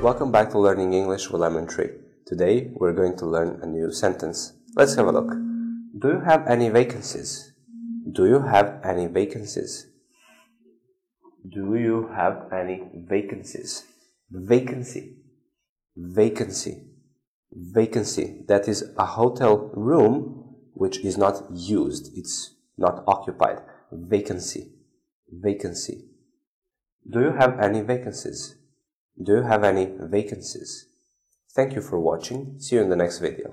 Welcome back to Learning English with Lemon Tree. Today we're going to learn a new sentence. Let's have a look. Do you have any vacancies? Do you have any vacancies? Do you have any vacancies? Vacancy. Vacancy. Vacancy. That is a hotel room which is not used. It's not occupied. Vacancy. Vacancy. Do you have any vacancies? Do you have any vacancies? Thank you for watching. See you in the next video.